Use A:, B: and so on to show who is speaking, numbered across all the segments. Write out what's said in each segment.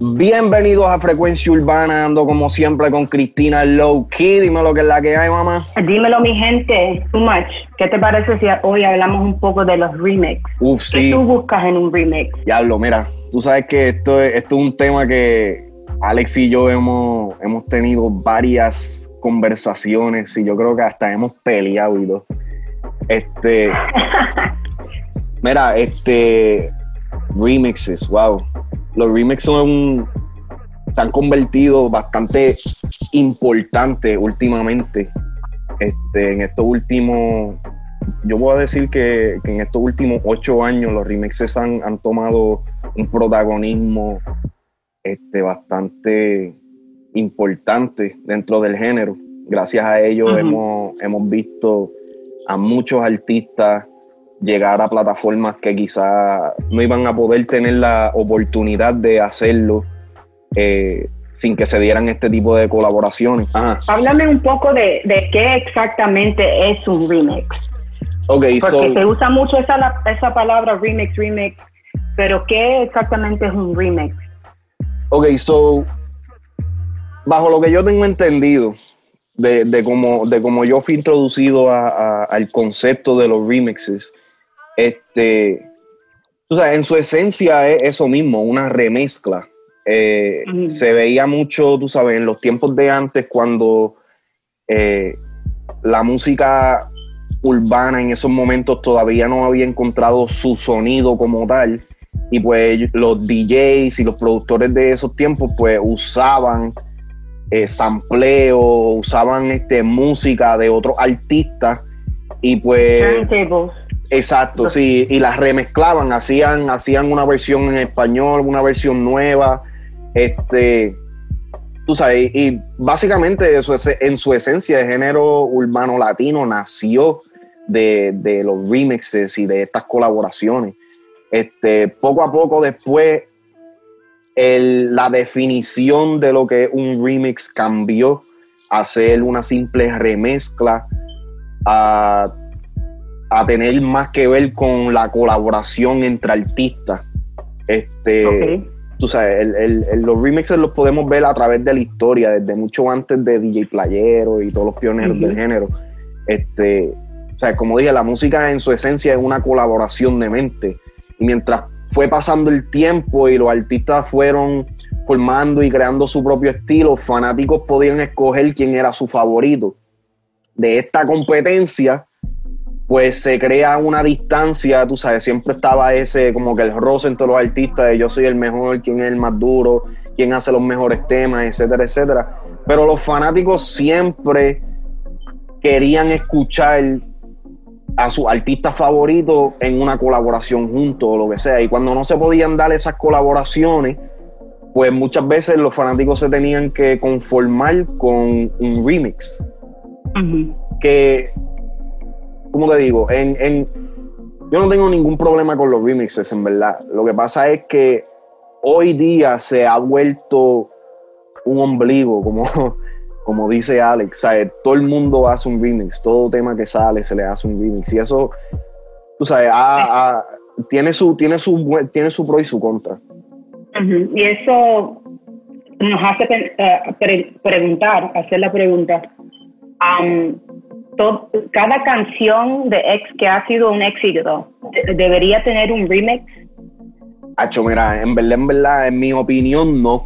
A: Bienvenidos a Frecuencia Urbana, ando como siempre con Cristina Low Key. Dime lo que es la que hay, mamá.
B: Dímelo, mi gente, too much. ¿Qué te parece si hoy hablamos un poco de los remix?
A: Uf, sí.
B: ¿Qué tú buscas en un remix?
A: Diablo, mira, tú sabes que esto, es- esto es un tema que Alex y yo hemos, hemos tenido varias conversaciones y yo creo que hasta hemos peleado y todo. Este. mira, este. Remixes, wow. Los remixes son. Se han convertido bastante importantes últimamente. Este, en estos últimos. Yo voy a decir que, que en estos últimos ocho años los remixes han, han tomado un protagonismo este, bastante importante dentro del género. Gracias a ello
B: Ujú.
A: hemos, hemos visto a muchos artistas llegar a plataformas que quizás no iban a poder tener la oportunidad de hacerlo eh, sin que se dieran este tipo de colaboraciones. Ajá.
B: Háblame un poco de, de qué exactamente es un remix.
A: Ok,
B: Porque
A: so,
B: se usa mucho esa, la- esa palabra remix, remix. Pero ¿qué exactamente es un remix?
A: ok, so, bajo lo que yo tengo entendido de, de cómo, de cómo yo fui introducido a- a- al concepto de los remixes, este, o sea, en su esencia es eso mismo, una remezcla. Eh. Se veía mucho, tú sabes, en los tiempos de antes cuando eh, la música urbana en esos momentos todavía no había encontrado su sonido como tal y pues los DJs y los productores de esos tiempos pues usaban eh, sampleo, usaban este, música de otros artistas y pues
B: Turntables.
A: Exacto, sí, y las remezclaban, hacían, hacían una versión en español, una versión nueva, este, tú sabes, y básicamente eso es, en su esencia el género urbano latino nació de, de los remixes y de estas colaboraciones. Este, poco a poco después el- la definición de lo que es un remix cambió a ser una simple remezcla a, a tener más que ver con la colaboración entre artistas. Este, tú sabes, el- el- el- los remixes los podemos ver a través de la historia, desde mucho antes de DJ Playero y todos los pioneros del género. Este, o sea, como dije, la música en su esencia es una colaboración de mente. Y mientras fue pasando el tiempo y los artistas fueron formando y creando su propio estilo, fanáticos podían escoger quién era su favorito. De esta competencia, pues se crea una distancia, tú sabes, siempre estaba ese como que el roce entre los artistas de yo soy el mejor, quién es el más duro, quién hace los mejores temas, etcétera, etcétera. Pero los fanáticos siempre querían escuchar a su artista favorito en una colaboración juntos o lo que sea. Y cuando no se podían dar esas colaboraciones, pues muchas veces los fanáticos se tenían que conformar con un remix que, como te digo, en, en- yo no tengo ningún problema con los remixes, en verdad. Lo que pasa es que hoy día se ha vuelto un ombligo, como, como dice Alex. ¿sabes? Todo el mundo hace un remix, todo tema que sale se le hace un remix. Y eso, tú sabes, tiene, su, tiene, su, tiene su pro y su contra.
B: Y eso nos hace eh, pre- preguntar, hacer la pregunta. Cada canción de ex que ha sido un éxito de- debería tener un remix.
A: Hacho, mira, en verdad, en en mi opinión, no.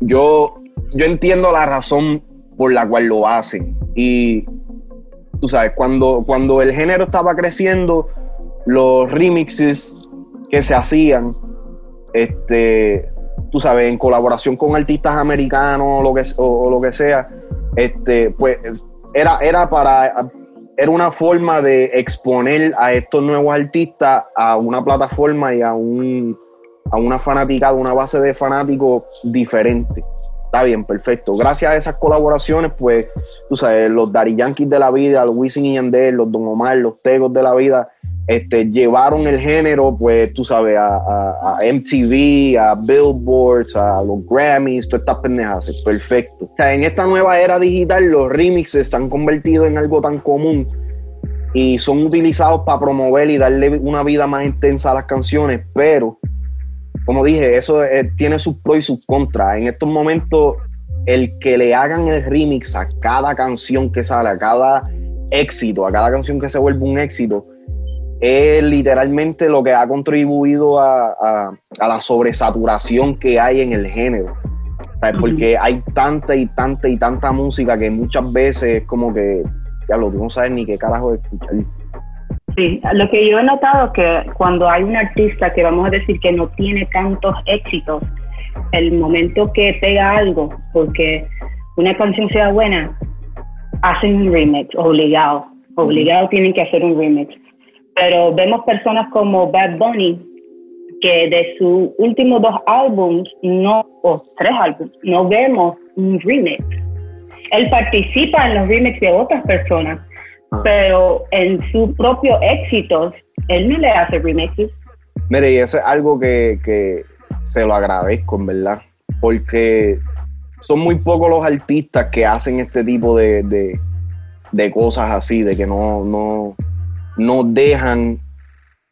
A: Yo, yo entiendo la razón por la cual lo hacen. Y tú sabes, cuando, cuando el género estaba creciendo, los remixes que se hacían, este, tú sabes, en colaboración con artistas americanos o lo que, o, o lo que sea, este, pues era, era para era una forma de exponer a estos nuevos artistas a una plataforma y a un a una fanaticada, una base de fanáticos diferente. Está bien, perfecto. Gracias a esas colaboraciones, pues, tú sabes, los Daddy Yankees de la vida, los Wisin y Yandel, los Don Omar, los Tegos de la vida, este, llevaron el género, pues, tú sabes, a, MTV, a Billboards, a los Grammys, todas estas pendejas. Perfecto. O sea, en esta nueva era digital, los remixes se han convertido en algo tan común y son utilizados para promover y darle una vida más intensa a las canciones, pero como dije, eso eh, tiene sus pros y sus contras. En estos momentos, el que le hagan el remix a cada canción que sale, a cada éxito, a cada canción que se vuelve un éxito, es literalmente lo que ha contribuido a, la sobresaturación que hay en el género. Porque hay tanta y tanta y tanta música que muchas veces es como que, ya lo, tú no sabes ni qué carajo escuchar.
B: Sí, lo que yo he notado es que cuando hay un artista que vamos a decir que no tiene tantos éxitos, el momento que pega algo, porque una canción sea buena, hacen un remix, obligado, obligado tienen que hacer un remix. Pero vemos personas como Bad Bunny, que de sus últimos dos álbums, no, o tres álbumes, no vemos un remix. Él participa en los remixes de otras personas, ah. pero en sus propios éxitos, él no le hace remixes.
A: Mire, y eso es algo que, que se lo agradezco, en verdad, porque son muy pocos los artistas que hacen este tipo de, de, de cosas así, de que no, no, no dejan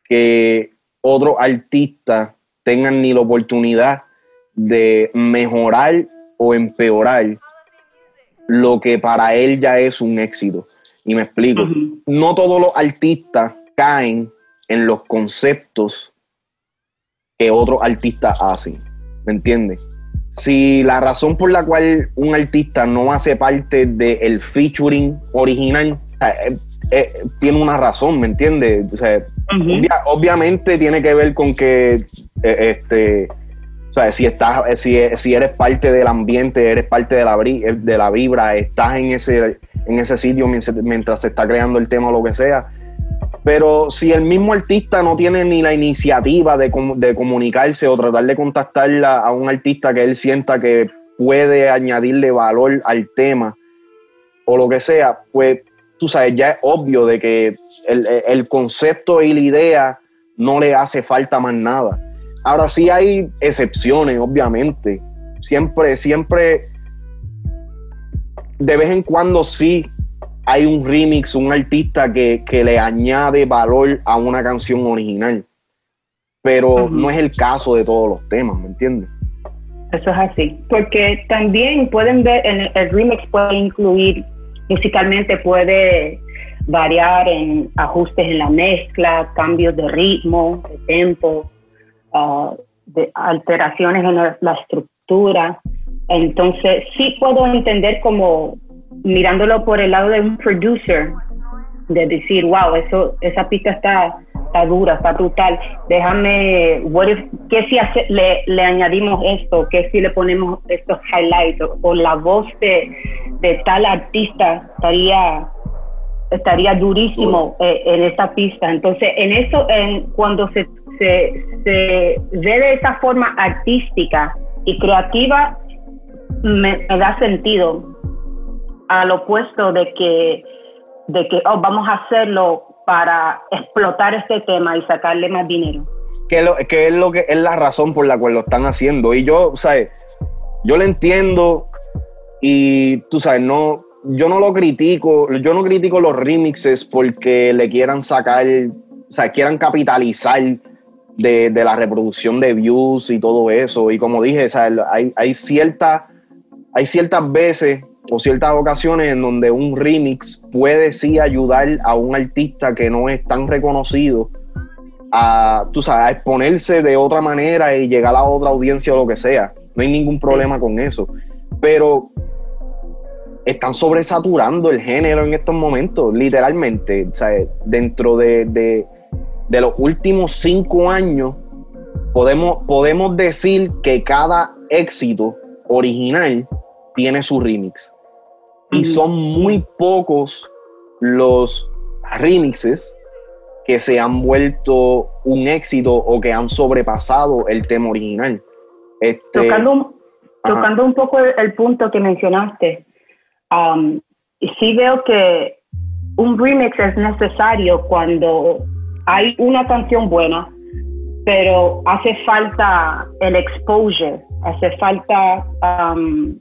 A: que otros artistas tengan ni la oportunidad de mejorar o empeorar lo que para él ya es un éxito. Y me explico, no todos los artistas caen en los conceptos que otros artistas hacen, ¿me entiendes? Si la razón por la cual un artista no hace parte del featuring original, eh, eh, tiene una razón, ¿me entiendes? obviamente tiene que ver con que, eh, este, o sea, si, estás, si, si, eres parte del ambiente, eres parte de la, de la vibra, estás en ese, en ese sitio mientras se está creando el tema o lo que sea. Pero si el mismo artista no tiene ni la iniciativa de, de comunicarse o tratar de contactar a un artista que él sienta que puede añadirle valor al tema o lo que sea, pues tú sabes, ya es obvio de que el, concepto y la idea no le hace falta más nada. Ahora sí hay excepciones, obviamente. Siempre, siempre, de vez en cuando sí hay un remix, un artista que, le añade valor a una canción original. Pero no es el caso de todos los temas, ¿me entiendes?
B: Eso es así. Porque también pueden ver, en el remix puede incluir Musicalmente puede variar en ajustes en la mezcla, cambios de ritmo, de tempo, de alteraciones en la, estructura. Entonces, sí puedo entender como mirándolo por el lado de un producer, de decir, wow, eso, esa pista está, está dura, está brutal. Déjame, what ¿qué si le, le, añadimos esto? ¿Qué si le ponemos estos highlights? O, la voz de, de, tal artista estaría estaría durísimo eh, en esta pista. Entonces, en eso, en, cuando se, se, se ve de esa forma artística y creativa, me, me da sentido al opuesto de que de que oh, vamos a hacerlo para explotar este tema y sacarle más dinero.
A: Que, lo, que es lo que es la razón por la cual lo están haciendo. Y yo, ¿sabes? Yo lo entiendo y tú sabes, no, yo no lo critico, yo no critico los remixes porque le quieran sacar, o sea, quieran capitalizar de, de la reproducción de views y todo eso. Y como dije, hay, hay, cierta, hay ciertas veces o ciertas ocasiones en donde un remix puede sí ayudar a un artista que no es tan reconocido a, tú sabes, a exponerse de otra manera y llegar a otra audiencia o lo que sea. No hay ningún problema con eso. Pero están sobresaturando el género en estos momentos, literalmente. O sea, dentro de, de, los últimos cinco años, podemos, podemos decir que cada éxito original tiene su remix. Y son muy pocos los remixes que se han vuelto un éxito o que han sobrepasado el tema original.
B: Este, tocando, tocando un poco el, punto que mencionaste, um, sí veo que un remix es necesario cuando hay una canción buena, pero hace falta el exposure, hace falta um,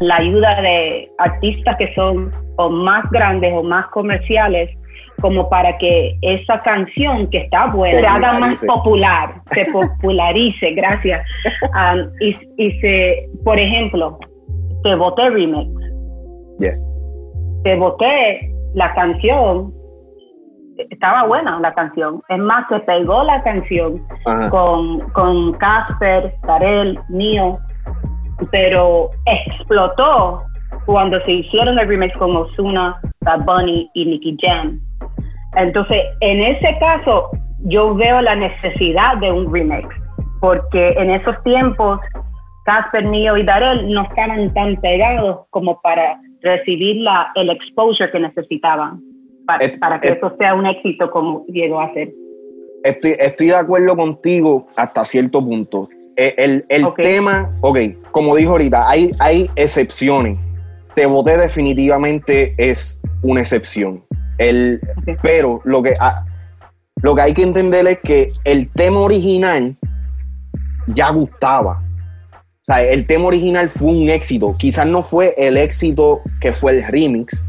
B: la ayuda de artistas que son o más grandes o más comerciales, como para que esa canción que está buena se haga más popular, se popularice, gracias. Um, y, y, se, por ejemplo, te voté remix. Te voté la canción, estaba buena la canción. Es más, se pegó la canción con, con Casper, Tarel, Nio, pero explotó cuando se hicieron el remix con Ozuna, Bad Bunny y Nicky Jam. Entonces, en ese caso, yo veo la necesidad de un remix, porque en esos tiempos, Casper, Nio y Darel no estaban tan pegados como para recibir la, el exposure que necesitaban para, que eso sea un éxito como llegó a ser.
A: Estoy, estoy de acuerdo contigo hasta cierto punto. Eh, el, el tema, ok, como dijo ahorita, hay, hay excepciones. Te voté definitivamente es una excepción. El, Pero lo que, lo que hay que entender es que el tema original ya gustaba. O sea, el tema original fue un éxito. Quizás no fue el éxito que fue el remix,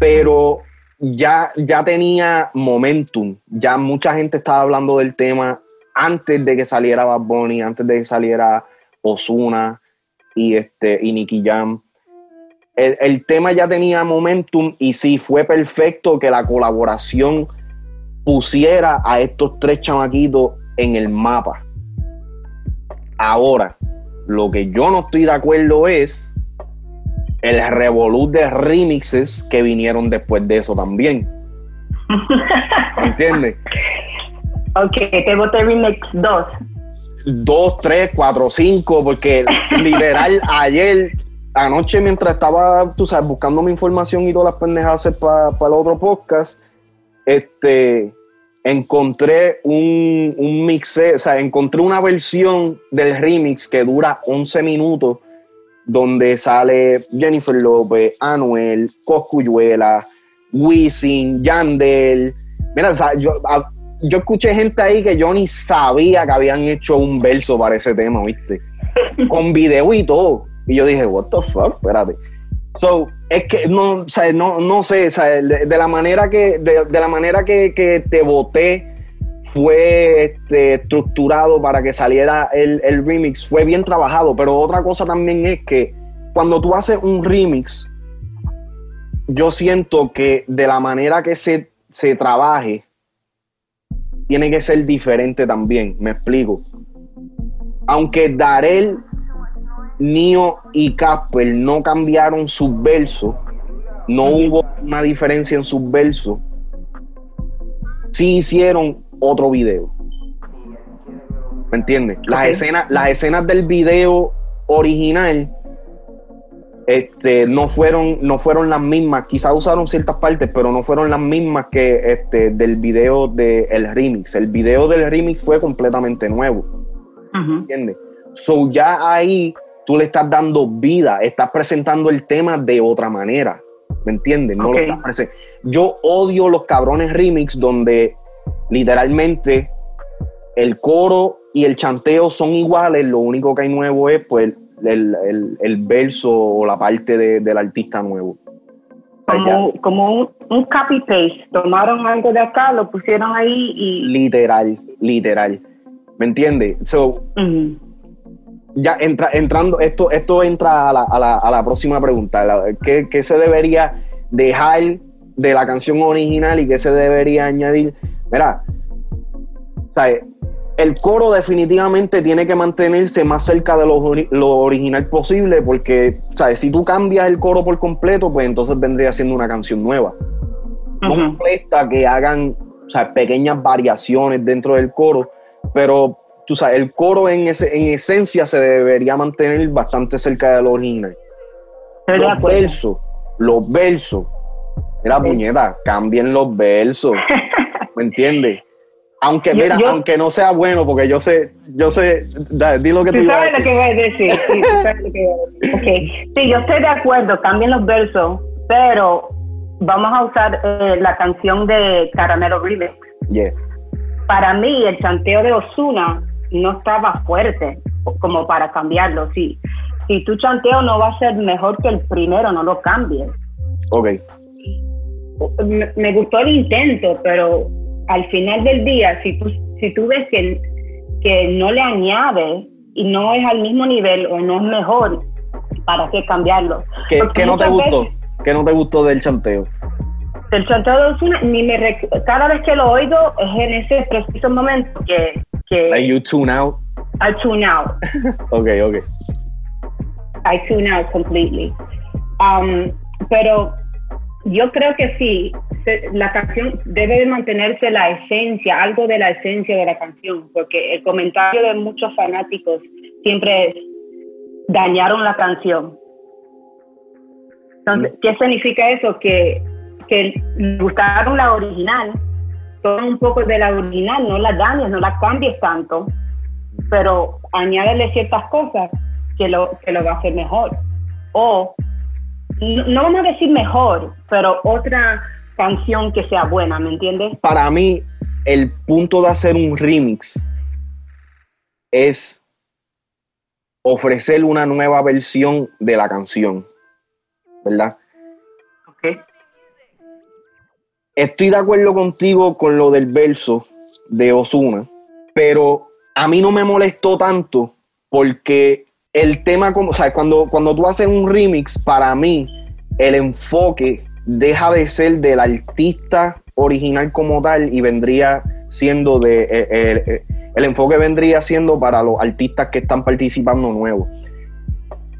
A: pero ya, ya tenía momentum. Ya mucha gente estaba hablando del tema antes de que saliera Bad Bunny, antes de que saliera Osuna y, este, y Nicky Jam. El, tema ya tenía momentum y sí, fue perfecto que la colaboración pusiera a estos tres chamaquitos en el mapa. Ahora, lo que yo no estoy de acuerdo es el revolut de remixes que vinieron después de eso también. ¿Entiendes?
B: Ok, te voté remix 2.
A: 2, 3, 4, 5, porque literal ayer, anoche mientras estaba, tú sabes, buscando mi información y todas las pendejadas para el otro podcast, este, encontré un, un mix, o sea, encontré una versión del remix que dura 11 minutos, donde sale Jennifer López, Anuel, Coscuyuela, Wisin, Yandel. Mira, yo, yo escuché gente ahí que yo ni sabía que habían hecho un verso para ese tema, ¿viste? Con video y todo. Y yo dije, what the fuck, espérate. So, es que no, no, no sé, de, la manera que, de, la manera que, te voté fue este, estructurado para que saliera el, el, remix, fue bien trabajado, pero otra cosa también es que cuando tú haces un remix, yo siento que de la manera que se, se trabaje, tiene que ser diferente también, me explico. Aunque Darel, Nio y Casper no cambiaron sus versos, no hubo una diferencia en sus versos, sí hicieron otro video. ¿Me entiendes? Las, escenas, las escenas del video original este, no, fueron, no fueron las mismas. Quizás usaron ciertas partes, pero no fueron las mismas que este, del video del remix. El video del remix fue completamente nuevo. ¿Entiendes? So ya ahí tú le estás dando vida, estás presentando el tema de otra manera. ¿Me entiendes? No lo estás Yo odio los cabrones remix donde literalmente el coro y el chanteo son iguales, lo único que hay nuevo es pues el, verso o la parte del artista nuevo.
B: como, un, copy-paste, tomaron algo de acá, lo pusieron ahí y...
A: Literal, literal. ¿Me entiendes? So, Ya entra, entrando, esto, esto entra a la, a la, a la próxima pregunta. ¿Qué, ¿Qué se debería dejar de la canción original y qué se debería añadir? Mira, ¿sabes? el coro definitivamente tiene que mantenerse más cerca de lo, original posible porque, ¿sabes? Si tú cambias el coro por completo, pues entonces vendría siendo una canción nueva. No molesta que hagan pequeñas variaciones dentro del coro, pero tú sabes, el coro en, ese, en esencia se debería mantener bastante cerca de lo original. Los versos, los versos, era puñeta, cambien los versos, ¿me entiendes? Aunque, mira, aunque no sea bueno, porque yo sé, yo sé, di lo que tú,
B: sabes lo que voy a decir. Sí, sabes lo que voy a decir. Okay. sí, yo estoy de acuerdo, cambien los versos, pero vamos a usar eh, la canción de Caramelo Remix.
A: Yeah.
B: Para mí, el chanteo de Osuna no estaba fuerte como para cambiarlo. Si, si tu chanteo no va a ser mejor que el primero, no lo cambies.
A: Ok.
B: me, gustó el intento, pero al final del día, si tú, si tú ves que, que no le añade y no es al mismo nivel o no es mejor, ¿para qué cambiarlo?
A: ¿Qué, no te gustó? ¿Qué no te gustó del chanteo?
B: Del chanteo de ni me cada vez que lo oigo es en ese preciso momento que... que
A: like you tune out?
B: I tune out.
A: ok, ok.
B: I tune out completely. Um, pero yo creo que sí, la canción debe de mantenerse la esencia, algo de la esencia de la canción, porque el comentario de muchos fanáticos siempre es, dañaron la canción. Entonces, ¿qué significa eso? Que, que gustaron la original, son un poco de la original, no la dañes, no la cambies tanto, pero añádele ciertas cosas que lo, que lo va a hacer mejor. O no vamos a decir mejor, pero otra canción que sea buena, ¿me entiendes?
A: Para mí, el punto de hacer un remix es ofrecer una nueva versión de la canción, ¿verdad? Estoy de acuerdo contigo con lo del verso de Osuna, pero a mí no me molestó tanto porque el tema, como, o sea, cuando, cuando tú haces un remix, para mí, el enfoque deja de ser del artista original como tal y vendría siendo de. Eh, eh, eh, el enfoque vendría siendo para los artistas que están participando nuevos.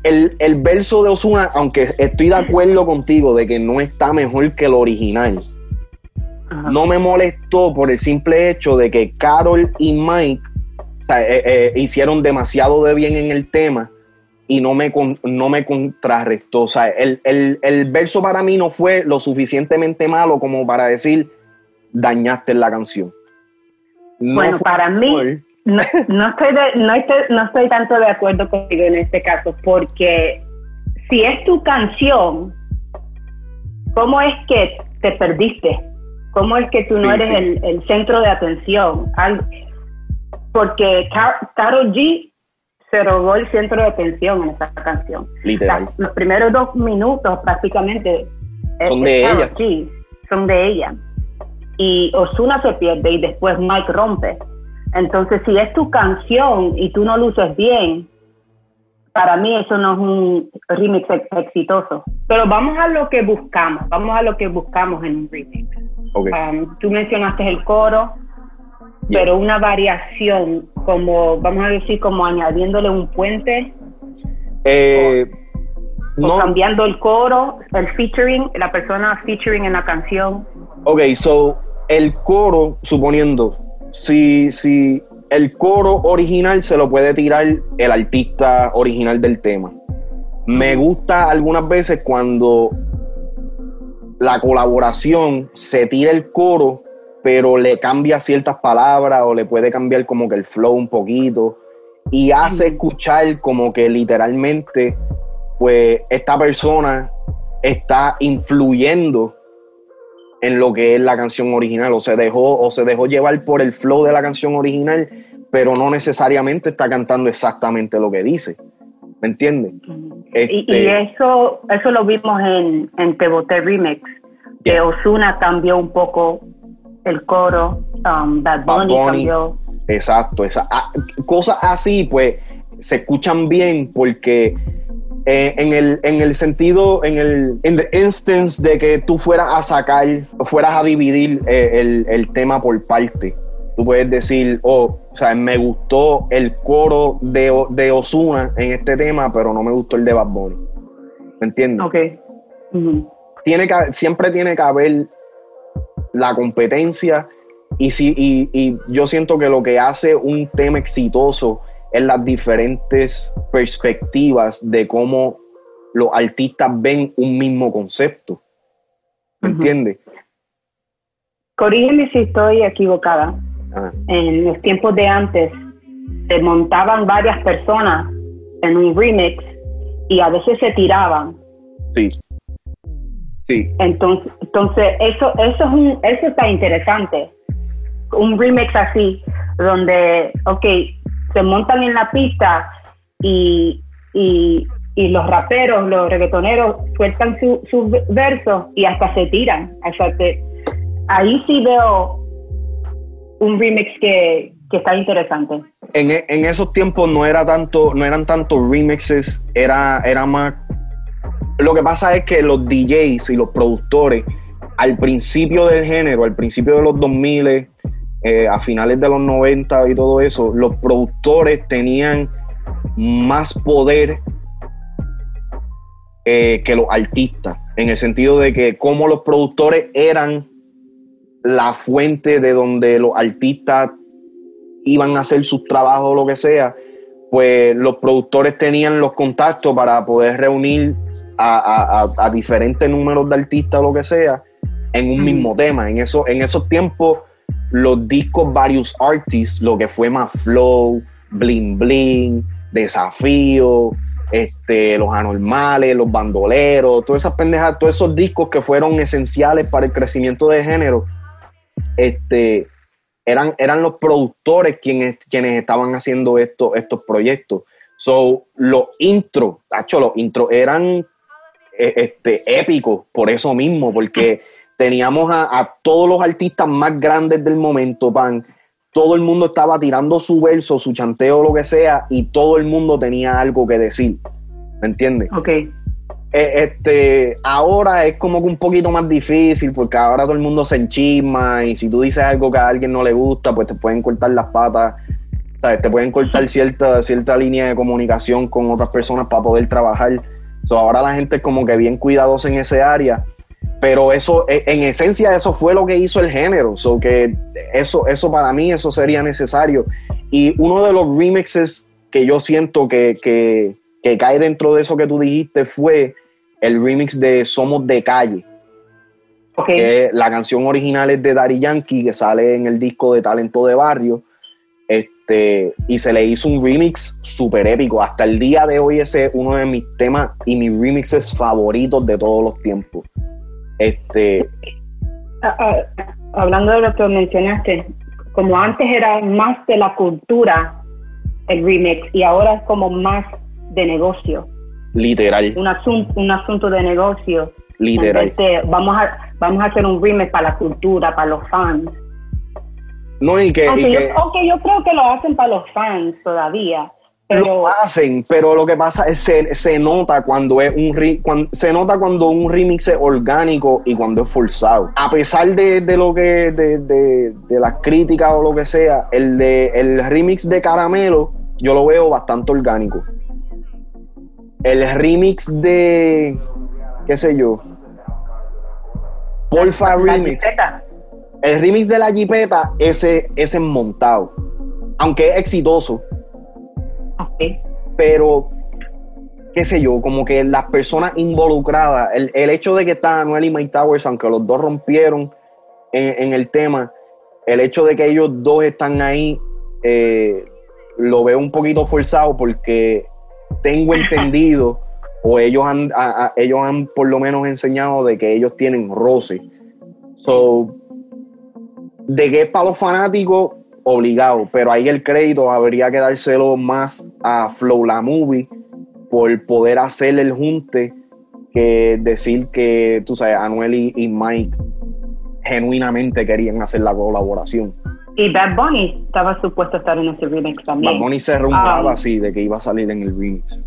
A: El, verso de Osuna, aunque estoy de acuerdo contigo de que no está mejor que el original, no me molestó por el simple hecho de que Carol y Mike eh, eh, hicieron demasiado de bien en el tema y no me, no me contrarrestó. O sea, el, verso para mí no fue lo suficientemente malo como para decir dañaste la canción.
B: bueno, para mí no, estoy no, estoy, no estoy tanto de acuerdo contigo en este caso, porque si es tu canción, ¿cómo es que te perdiste? ¿Cómo es que tú no eres El, el, centro de atención? porque Carol G se robó el centro de atención en esa canción.
A: Literal.
B: los primeros dos minutos prácticamente
A: son de ella.
B: son de ella. Y Osuna se pierde y después Mike rompe. Entonces, si es tu canción y tú no luces bien, para mí eso no es un remix exitoso. Pero vamos a lo que buscamos, vamos a lo que buscamos en un remix. Um, tú mencionaste el coro, pero una variación, como vamos a decir, como añadiéndole un puente.
A: Eh,
B: o, cambiando el coro, el featuring, la persona featuring en la canción.
A: Ok, so el coro, suponiendo, si, si el coro original se lo puede tirar el artista original del tema. Me gusta algunas veces cuando la colaboración se tira el coro pero le cambia ciertas palabras o le puede cambiar como que el flow un poquito y hace escuchar como que literalmente pues esta persona está influyendo en lo que es la canción original. O se dejó o se dejó llevar por el flow de la canción original pero no necesariamente está cantando exactamente lo que dice ¿me entiendes?
B: y, este eso eso lo vimos en, en Te Remix que Osuna cambió un poco el coro, um, Bad, Bunny cambió.
A: Exacto, esa, ah, cosas así pues se escuchan bien porque eh, en, el, en el sentido, en el in the instance de que tú fueras a sacar, fueras a dividir eh, el, tema por parte. Tú puedes decir, oh, o sea, me gustó el coro de, de Osuna en este tema, pero no me gustó el de Bad Bunny. ¿Me entiendes?
B: Ok.
A: tiene que, siempre tiene que haber la competencia y, si, y, yo siento que lo que hace un tema exitoso es las diferentes perspectivas de cómo los artistas ven un mismo concepto. ¿Me entiendes?
B: Corrígeme si estoy equivocada. Ah. En los tiempos de antes se montaban varias personas en un remix y a veces se tiraban.
A: Sí.
B: Entonces, entonces eso, eso, es un, eso está interesante. Un remix así, donde, ok, se montan en la pista y, y, y los raperos, los reggaetoneros sueltan sus versos y hasta se tiran. O sea que ahí sí veo un remix que, está interesante.
A: En, en, esos tiempos no era tanto, no eran tantos remixes, era, era más. Lo que pasa es que los DJs y los productores, al principio del género, al principio de los 2000, eh, a finales de los 90 y todo eso, los productores tenían más poder eh, que los artistas, en el sentido de que como los productores eran la fuente de donde los artistas iban a hacer sus trabajos o lo que sea, pues los productores tenían los contactos para poder reunir a, diferentes números de artistas o lo que sea en un mismo tema. En, eso, en esos tiempos, los discos Various Artists, lo que fue más Flow, Bling Bling, Desafío, este, los anormales, los bandoleros, todas esas pendejas, todos esos discos que fueron esenciales para el crecimiento de género, este, eran, eran los productores quienes, quienes estaban haciendo esto, estos proyectos. So, los intros, hecho, los intros eran e, este, épicos por eso mismo, porque teníamos a, a, todos los artistas más grandes del momento, pan. Todo el mundo estaba tirando su verso, su chanteo, lo que sea, y todo el mundo tenía algo que decir. ¿Me entiendes?
B: Ok.
A: Eh, este, ahora es como que un poquito más difícil porque ahora todo el mundo se enchisma y si tú dices algo que a alguien no le gusta, pues te pueden cortar las patas, ¿sabes? Te pueden cortar cierta, cierta línea de comunicación con otras personas para poder trabajar. So, ahora la gente es como que bien cuidadosa en ese área, pero eso, e, en esencia, eso fue lo que hizo el género. So, que eso, eso para mí, eso sería necesario. Y uno de los remixes que yo siento que, que, que cae dentro de eso que tú dijiste fue el remix de Somos de Calle. la canción original es de Daddy Yankee, que sale en el disco de Talento de Barrio. Este, y se le hizo un remix súper épico. Hasta el día de hoy ese es uno de mis temas y mis remixes favoritos de todos los tiempos. Este,
B: ah, ah, hablando de lo que mencionaste, como antes era más de la cultura el remix y ahora es como más de negocio.
A: Literal.
B: Un asunto, un asunto de negocio.
A: Literal.
B: vamos, a, vamos a hacer un remake para la cultura, para los fans.
A: No, y que,
B: aunque, yo, yo creo que lo hacen para los fans todavía. Pero,
A: lo hacen, pero lo que pasa es se, se nota cuando es un se nota cuando un remix es orgánico y cuando es forzado. A pesar de, de lo que de, de, de, las críticas o lo que sea, el de el remix de Caramelo yo lo veo bastante orgánico el remix de, qué sé yo, Porfa Remix. El remix de la Jipeta, ese, es montado. Aunque es exitoso. Pero, qué sé yo, como que las personas involucradas, el, hecho de que está Anuel y Mike Towers, aunque los dos rompieron en, el tema, el hecho de que ellos dos están ahí, eh, lo veo un poquito forzado porque tengo entendido, o ellos han, ellos han por lo menos enseñado de que ellos tienen roce. So, de que es para los fanáticos, obligado, pero ahí el crédito habría que dárselo más a Flow La Movie por poder hacer el junte que decir que, tú sabes, Anuel y, Mike genuinamente querían hacer la colaboración.
B: Y Bad Bunny estaba supuesto a estar en ese remix también.
A: Bad Bunny se rumoraba um, así de que iba a salir en el remix.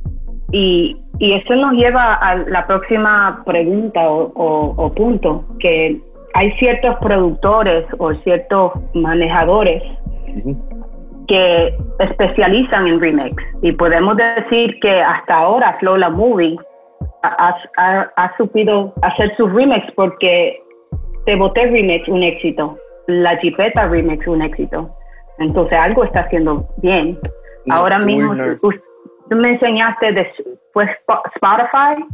B: Y, y eso nos lleva a la próxima pregunta o, punto, que hay ciertos productores o ciertos manejadores que especializan en remix. Y podemos decir que hasta ahora Flow La Movie ha, ha, ha supido hacer sus remix porque Te Boté Remix un éxito la Jipeta Remix un éxito. Entonces algo está haciendo bien. Ahora mismo, tú me enseñaste de pues, Spotify.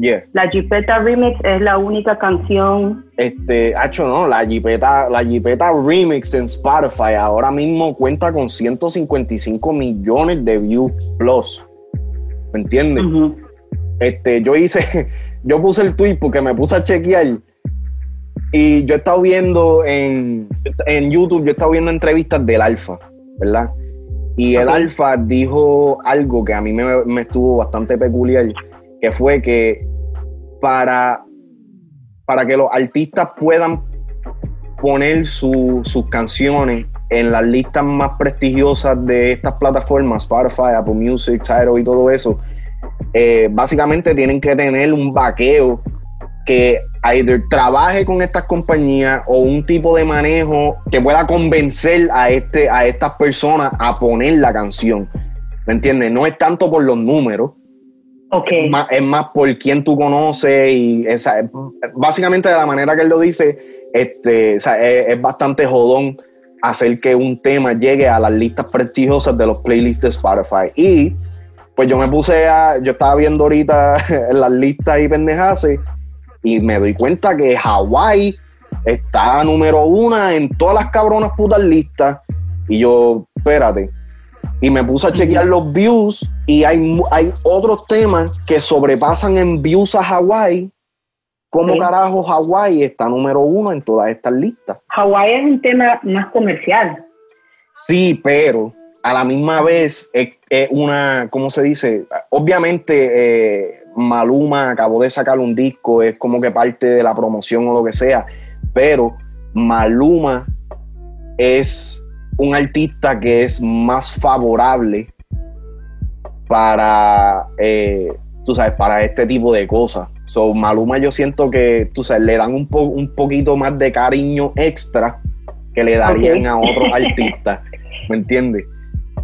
A: Yeah.
B: La Jipeta Remix es la única canción.
A: Este, hecho no, la Jipeta, la Jipeta Remix en Spotify ahora mismo cuenta con 155 millones de views plus. ¿Me entiendes? Este, yo hice, yo puse el tweet porque me puse a chequear y yo he estado viendo en, YouTube, yo he estado viendo entrevistas del Alfa, ¿verdad? Y el Alfa dijo algo que a mí me, estuvo bastante peculiar, que fue que para, para que los artistas puedan poner sus canciones en las listas más prestigiosas de estas plataformas, Spotify, Apple Music, Tidal y todo eso, eh, básicamente tienen que tener un vaqueo que either trabaje con estas compañías o un tipo de manejo que pueda convencer a, este, a estas personas a poner la canción. ¿Me entiendes? No es tanto por los números.
B: Okay.
A: Es, más, por quién tú conoces y esa, básicamente de la manera que él lo dice, este, es, es, bastante jodón hacer que un tema llegue a las listas prestigiosas de los playlists de Spotify. Y pues yo me puse a, yo estaba viendo ahorita las listas y pendejase y me doy cuenta que Hawái está número uno en todas las cabronas putas listas. Y yo, espérate. Y me puse a chequear los views y hay, hay otros temas que sobrepasan en views a Hawái. ¿Cómo carajo Hawái está número uno en todas estas listas?
B: Hawái es un tema más comercial.
A: Sí, pero a la misma vez es, una, ¿cómo se dice? Obviamente eh, Maluma acabó de sacar un disco, es como que parte de la promoción o lo que sea, pero Maluma es un artista que es más favorable para, eh, tú sabes, para este tipo de cosas. So, Maluma yo siento que, tú sabes, le dan un, un poquito más de cariño extra que le darían a otros artistas, ¿me entiendes?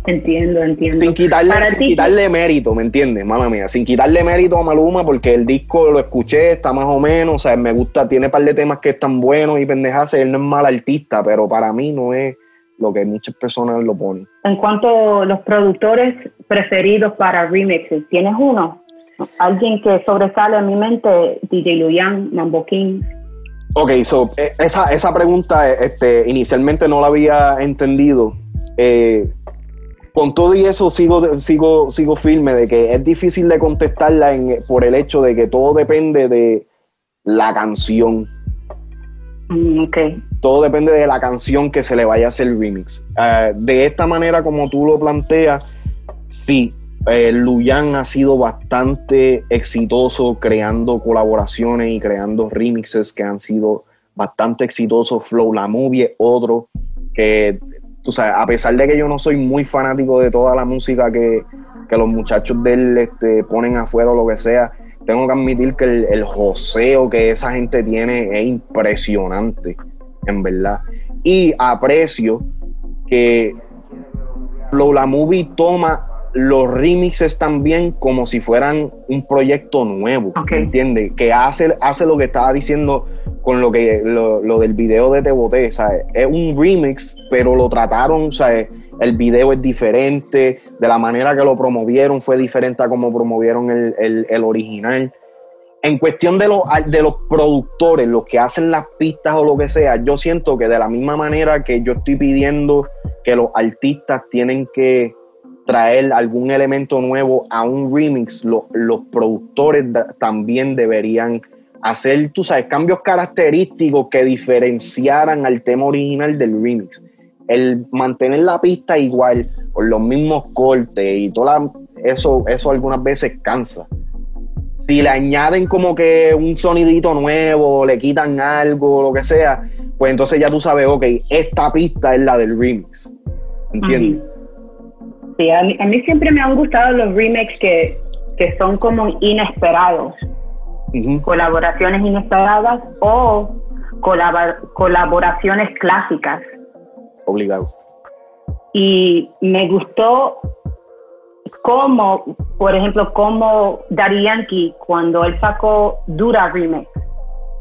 B: Entiendo, entiendo.
A: Sin quitarle, quitarle mérito, ¿me entiendes? Mamá mía, sin quitarle mérito a Maluma porque el disco lo escuché, está más o menos, o sea, me gusta, tiene un par de temas que están buenos y pendejas, él no es mal artista, pero para mí no es lo que muchas personas lo ponen.
B: En cuanto a los productores preferidos para remixes, ¿tienes uno? Alguien que sobresale a mi mente, DJ Luyan, Mambo King.
A: Ok, so, eh, esa, esa pregunta este, inicialmente no la había entendido. Eh, con todo y eso sigo, sigo, sigo firme de que es difícil de contestarla por el hecho de que todo depende de la canción.
B: Mm,
A: todo depende de la canción que se le vaya a hacer remix. Ah, de esta manera, como tú lo planteas, sí, eh, Luyan ha sido bastante exitoso creando colaboraciones y creando remixes que han sido bastante exitosos. Flow La Movie otro que tú sabes, a pesar de que yo no soy muy fanático de toda la música que, los muchachos de él este, ponen afuera o lo que sea, tengo que admitir que el, el joseo que esa gente tiene es impresionante, en verdad. Y aprecio que Flow La Movie toma los remixes también como si fueran un proyecto nuevo, ¿me entiendes? Que hace, hace lo que estaba diciendo con lo que lo, del video de Te Boté, ¿sabes? Es un remix, pero lo trataron, ¿sabes? El video es diferente, de la manera que lo promovieron fue diferente a como promovieron el, el, original. En cuestión de, los, de los productores, los que hacen las pistas o lo que sea, yo siento que de la misma manera que yo estoy pidiendo que los artistas tienen que traer algún elemento nuevo a un remix, los productores también deberían hacer, tú sabes, cambios característicos que diferenciaran al tema original del remix. El mantener la pista igual, con los mismos cortes y todo eso, eso algunas veces cansa. Si le añaden como que un sonidito nuevo, le quitan algo, lo que sea, pues entonces ya tú sabes, ok, esta pista es la del remix. ¿Entiendes?
B: Sí, a mí, siempre me han gustado los remakes que, son como inesperados. Colaboraciones inesperadas o colaboraciones clásicas.
A: Obligado.
B: Y me gustó como, por ejemplo, como Daddy Yankee, cuando él sacó Dura Remix,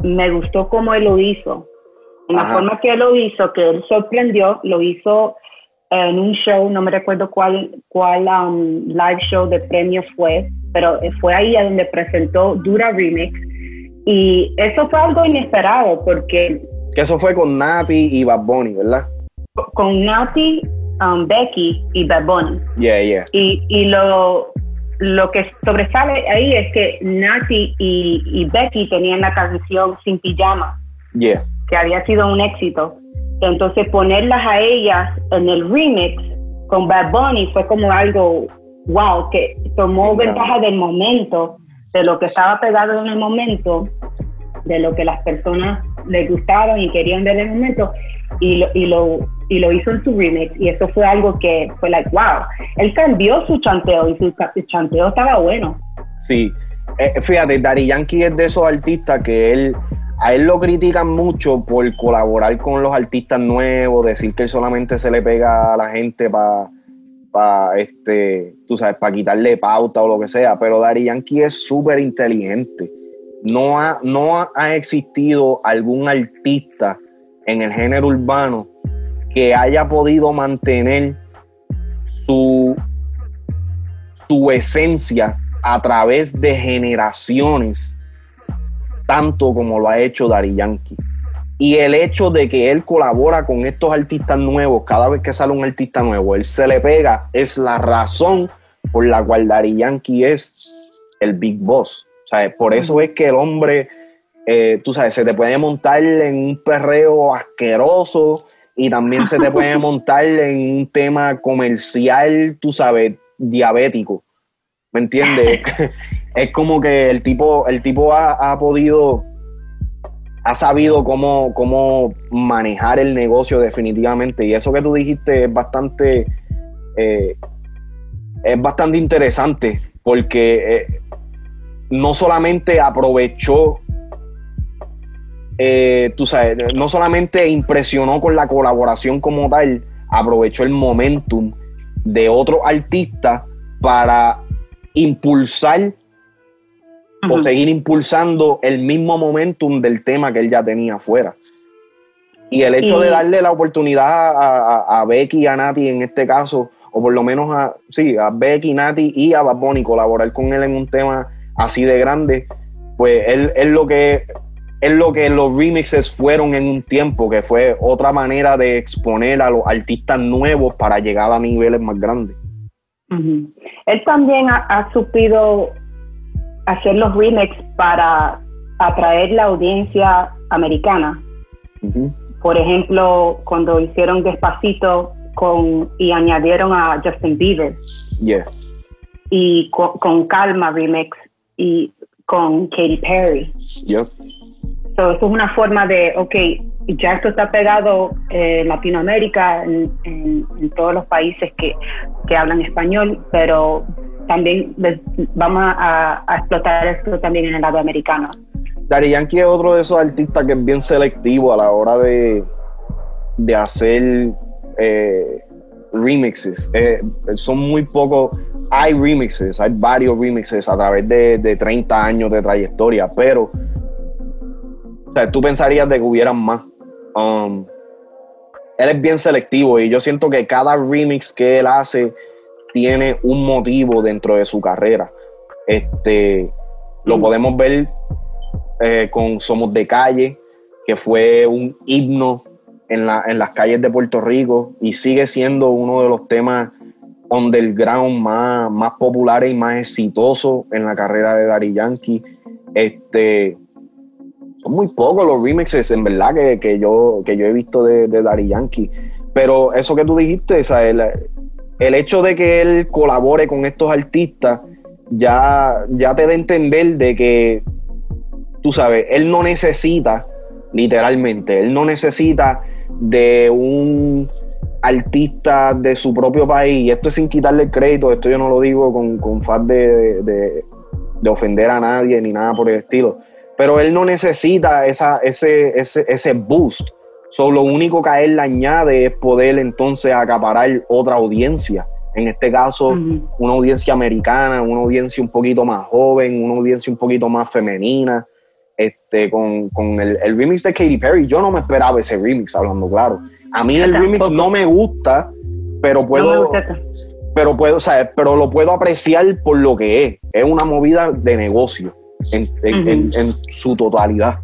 B: me gustó cómo él lo hizo. En la forma que él lo hizo, que él sorprendió, lo hizo en un show, no me recuerdo cuál, cuál um, live show de premios fue, pero fue ahí a donde presentó Dura Remix. Y eso fue algo inesperado porque...
A: Que eso fue con Nati y Bad Bunny, ¿verdad?
B: Con Nati, um, Becky y Bad Bunny.
A: Yeah, yeah.
B: Y, y lo, lo que sobresale ahí es que Nati y, y Becky tenían la canción Sin Pijama.
A: Yeah.
B: Que había sido un éxito. Entonces ponerlas a ellas en el remix con Bad Bunny fue como algo, wow, que tomó ventaja del momento, de lo que estaba pegado en el momento, de lo que las personas les gustaban y querían ver en el momento, y lo, y lo, y lo hizo en su remix, y eso fue algo que fue like, wow, él cambió su chanteo y su chanteo estaba bueno.
A: Sí, eh, fíjate, Dari Yankee es de esos artistas que él, a él lo critican mucho por colaborar con los artistas nuevos, decir que él solamente se le pega a la gente para para este, tú sabes, para quitarle pauta o lo que sea, pero Dari Yankee es súper inteligente. No ha, no existido algún artista en el género urbano que haya podido mantener su, su esencia a través de generaciones, tanto como lo ha hecho Dari Yankee. Y el hecho de que él colabora con estos artistas nuevos, cada vez que sale un artista nuevo, él se le pega, es la razón por la cual Dari Yankee es el Big Boss. O sea, por eso es que el hombre, eh, tú sabes, se te puede montar en un perreo asqueroso y también se te puede montar en un tema comercial, tú sabes, diabético. ¿Me entiendes? es como que el tipo, el tipo ha, podido, ha sabido cómo, cómo manejar el negocio definitivamente. Y eso que tú dijiste es bastante, eh, es bastante interesante porque eh, no solamente aprovechó, eh, tú sabes, no solamente impresionó con la colaboración como tal, aprovechó el momentum de otro artista para impulsar o seguir impulsando el mismo momentum del tema que él ya tenía afuera. Y el hecho de darle la oportunidad a, Becky y a Nati en este caso, o por lo menos a, sí, a Becky, Nati y a Bad Bunny colaborar con él en un tema así de grande, pues él es lo que es lo que los remixes fueron en un tiempo, que fue otra manera de exponer a los artistas nuevos para llegar a niveles más grandes.
B: Él también ha, ha, supido hacer los remakes para atraer la audiencia americana. Por ejemplo, cuando hicieron Despacito con, y añadieron a Justin Bieber. Y con, Calma Remix y con Katy Perry.
A: Yeah.
B: So, eso es una forma de, ok, ya esto está pegado en Latinoamérica, en, todos los países que, hablan español, pero también vamos a, explotar esto también en el lado americano.
A: Dari Yankee es otro de esos artistas que es bien selectivo a la hora de, de hacer eh, remixes. Eh, son muy pocos. Hay remixes, hay varios remixes a través de, de 30 años de trayectoria, pero o sea, tú pensarías de que hubieran más. Um, él es bien selectivo y yo siento que cada remix que él hace tiene un motivo dentro de su carrera. Este, lo mm. podemos ver eh, con Somos de Calle, que fue un himno en, las calles de Puerto Rico y sigue siendo uno de los temas underground más, más populares y más exitosos en la carrera de Daddy Yankee. Este, son muy pocos los remixes, en verdad, que, yo, que yo he visto de, de Daddy Yankee. Pero eso que tú dijiste, el, el, hecho de que él colabore con estos artistas ya, ya te da a entender de que, tú sabes, él no necesita, literalmente, él no necesita de un artista de su propio país, y esto es sin quitarle el crédito, esto yo no lo digo con, con faz de, de, de ofender a nadie ni nada por el estilo pero él no necesita esa, ese, ese, ese boost. Solo lo único que a él le añade es poder entonces acaparar otra audiencia. En este caso, una audiencia americana, una audiencia un poquito más joven, una audiencia un poquito más femenina. Este, con, con el, el, remix de Katy Perry, yo no me esperaba ese remix, hablando claro. A mí el remix no me gusta, pero puedo, pero puedo, o pero lo puedo apreciar por lo que es. Es una movida de negocio en, su totalidad.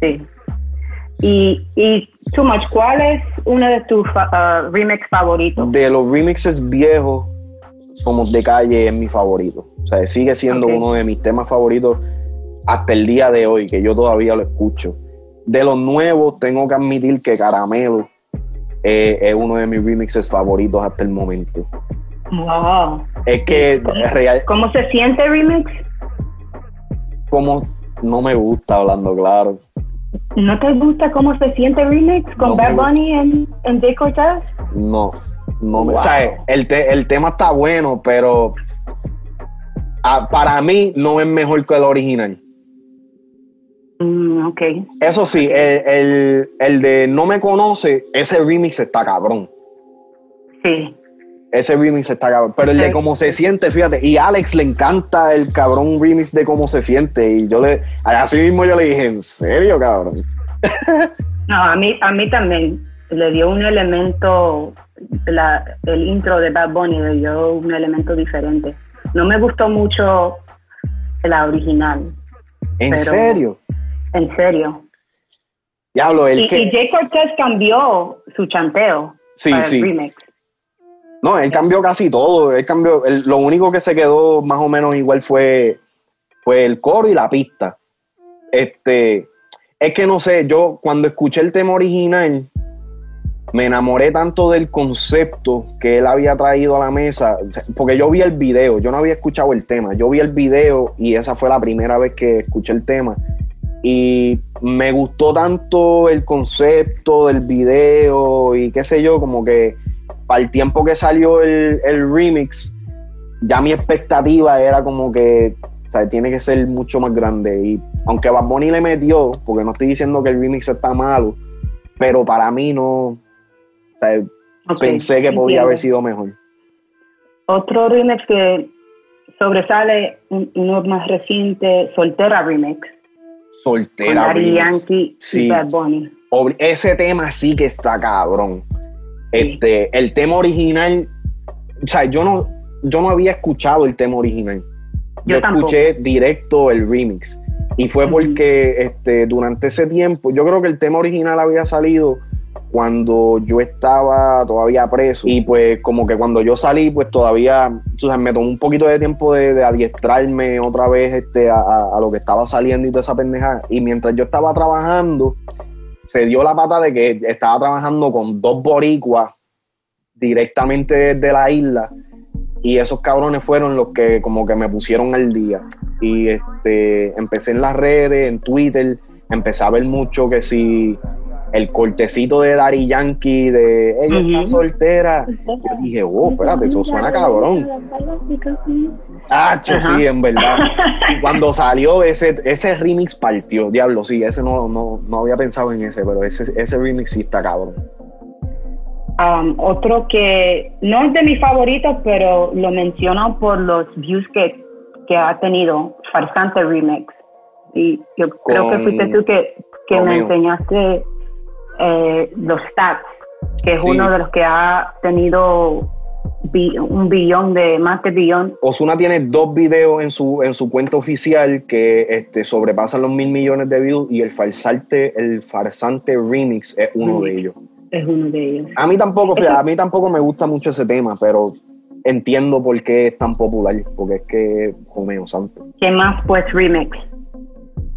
B: Sí. Y, y Too Much, ¿cuál es uno de tus uh, remix favoritos?
A: De los remixes viejos, Somos de Calle es mi favorito. O sea, sigue siendo uno de mis temas favoritos hasta el día de hoy, que yo todavía lo escucho. De los nuevos, tengo que admitir que Caramelo eh, es uno de mis remixes favoritos hasta el momento.
B: Wow.
A: Es que real,
B: ¿Cómo se siente remix?
A: como no me gusta hablando claro.
B: ¿No te gusta cómo se siente remix con
A: No
B: Bad. Bunny en, en Jay Cortez?
A: No, no me.
B: Wow.
A: O sea, el, te- el tema está bueno, pero ah, para mí no es mejor que el original.
B: Mm, ok.
A: Eso sí, el, el- el de No Me Conoce, ese remix está cabrón.
B: Sí.
A: Ese remix está cabrón. Pero el de. Cómo Se Siente, fíjate. Y a Alex le encanta el cabrón remix de Cómo Se Siente. Y yo le. Así mismo yo le dije, ¿en serio, cabrón?
B: No, a mí, a mí también le dio un elemento, la, el intro de Bad Bunny le dio un elemento diferente. No me gustó mucho la original,
A: ¿En
B: Pero-
A: serio?
B: en serio.
A: Diablo, el
B: Y,
A: que.
B: y Jay Cortez cambió su chanteo
A: Sí,
B: para
A: sí.
B: el remix.
A: No, él cambió casi todo. Él cambió. lo único que se quedó más o menos igual fue, fue el coro y la pista. Este. Es que no sé, yo cuando escuché el tema original, me enamoré tanto del concepto que él había traído a la mesa. Porque yo vi el video, yo no había escuchado el tema. Yo vi el video y esa fue la primera vez que escuché el tema. Y me gustó tanto el concepto del video y qué sé yo, como que para el tiempo que salió el, el remix, ya mi expectativa era como que o sea, tiene que ser mucho más grande. Y aunque Bad Bunny le metió, porque no estoy diciendo que el remix está malo, pero para mí no. O sea, pensé que podía haber sido mejor.
B: Otro remix que sobresale, un- uno más reciente, Soltera Remix, con
A: Soltera.
B: Daddy
A: remix.
B: Yankee
A: Sí.
B: y Bad Bunny.
A: Ese tema sí que está cabrón. Este, el tema original, o sea, yo no, yo no había escuchado el tema original. Yo, escuché directo el remix. Y fue porque este, durante ese tiempo, yo creo que el tema original había salido cuando yo estaba todavía preso. Y pues como que cuando yo salí, pues todavía, o sea, me tomó un poquito de tiempo de, de adiestrarme otra vez este, a, a- a lo que estaba saliendo y toda esa pendeja. Y mientras yo estaba trabajando, se dio la pata de que estaba trabajando con dos boricuas directamente desde la isla y esos cabrones fueron los que como que me pusieron al día. Y este empecé en las redes en Twitter empecé a ver mucho que si el cortecito de Dari Yankee de ella
B: Ujú.
A: está soltera yo dije oh espérate eso suena cabrón ah
B: Ajá.
A: sí. En verdad. Y cuando salió ese ese remix partió. Diablo sí ese no, no, no había pensado en ese pero ese, ese remix sí está cabrón.
B: Um, otro que no es de mis favoritos, pero lo menciono por los views que, que ha tenido, Farsante Remix. Y yo creo que fuiste tú que, que me enseñaste eh, los stats, que es
A: Sí.
B: uno de los que ha tenido bi- un billón de, más de billón.
A: Osuna tiene dos videos en su, en su cuenta oficial que este, sobrepasan los mil millones de views y el farsante, el farsante remix es uno de ellos.
B: Es uno de ellos.
A: A mí tampoco, a mí tampoco me gusta mucho ese tema, pero entiendo por qué es tan popular, porque es que Romeo Santo.
B: ¿Qué más pues remix?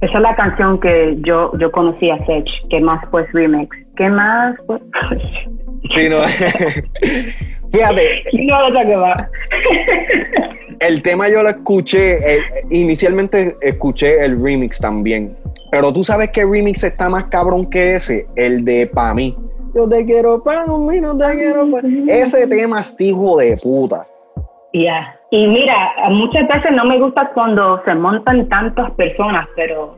B: Esa es la canción que yo, yo conocí a Sech. ¿Qué más pues remix? ¿Qué más pues?
A: Sí, no. fíjate,
B: what I'm talking about.
A: el tema yo lo escuché, eh, inicialmente escuché el remix también, pero tú sabes que el remix está más cabrón que ese, el de Pa' mí. Yo te quiero para mí, no te quiero pa' Ese tema es hijo de puta.
B: Ya. Y mira, muchas veces no me gusta cuando se montan tantas personas, pero